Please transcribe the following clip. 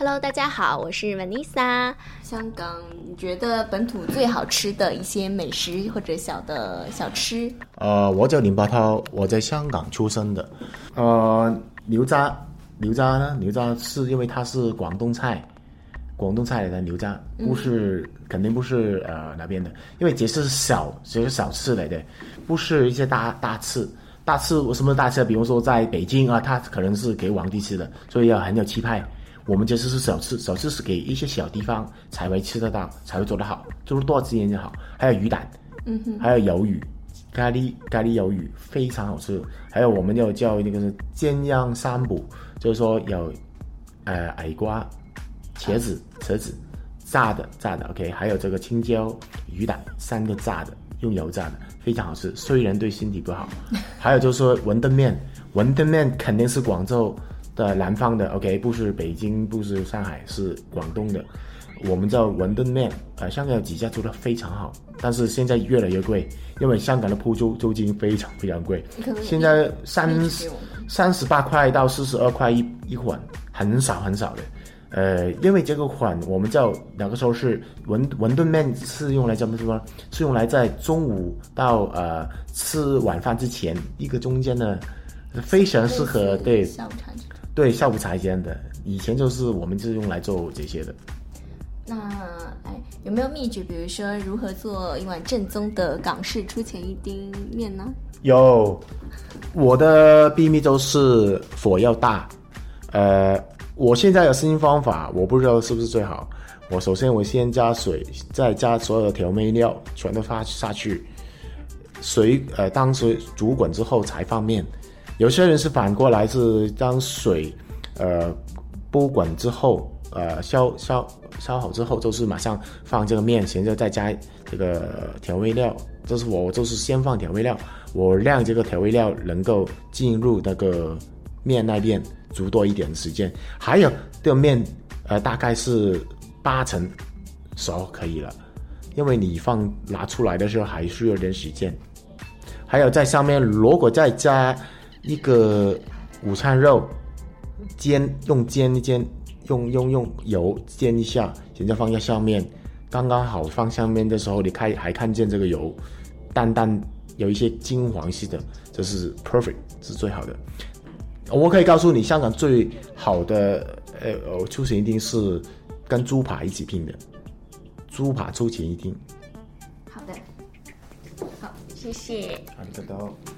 Hello，大家好，我是 Vanessa。香港，你觉得本土最好吃的一些美食或者小的小吃？呃，我叫林伯涛，我在香港出生的。呃，牛杂，牛杂呢？牛杂是因为它是广东菜，广东菜里的牛杂，不是肯定不是呃那边的，因为这是小，这是小吃来的，不是一些大大吃。大吃什么大吃？比如说在北京啊，它可能是给皇帝吃的，所以要很有气派。我们这次是首次首次是给一些小地方才会吃得到，才会做得好，就是多资源就好。还有鱼蛋，嗯哼，还有鱿鱼，咖喱咖喱鱿鱼非常好吃。还有我们要叫那个是煎酿三补，就是说有呃矮瓜、茄子、茄子炸的炸的，OK，还有这个青椒、鱼蛋三个炸的，用油炸的，非常好吃。虽然对身体不好。还有就是说馄饨面，馄饨面肯定是广州。的南方的，OK，不是北京，不是上海，是广东的。我们叫馄饨面，呃，香港有几家做的非常好，但是现在越来越贵，因为香港的铺租租金非常非常贵。现在三三十八块到四十二块一一款，很少很少的。呃，因为这个款我们叫两个时候是馄馄饨面是用来怎么说？是用来在中午到呃吃晚饭之前一个中间呢，非常适合对。对，下午茶间的，以前就是我们就是用来做这些的。那哎，有没有秘诀？比如说如何做一碗正宗的港式出前一丁面呢？有，我的秘密就是火要大。呃，我现在有新方法，我不知道是不是最好。我首先我先加水，再加所有的调味料，全都发下去。水呃，当水煮滚之后才放面。有些人是反过来，是将水，呃，煲滚之后，呃，烧烧烧好之后，就是马上放这个面，现在再加这个调味料。这是我就是先放调味料，我让这个调味料能够进入那个面那边煮多一点的时间。还有这个面，呃，大概是八成熟可以了，因为你放拿出来的时候还需要点时间。还有在上面，如果再加。一个午餐肉煎，用煎一煎，用用用油煎一下，现在放在上面，刚刚好放上面的时候，你看还看见这个油，淡淡有一些金黄色的，这是 perfect，是最好的。我可以告诉你，香港最好的呃出前一定是跟猪扒一起拼的，猪扒出前一定。好的，好，谢谢。好的。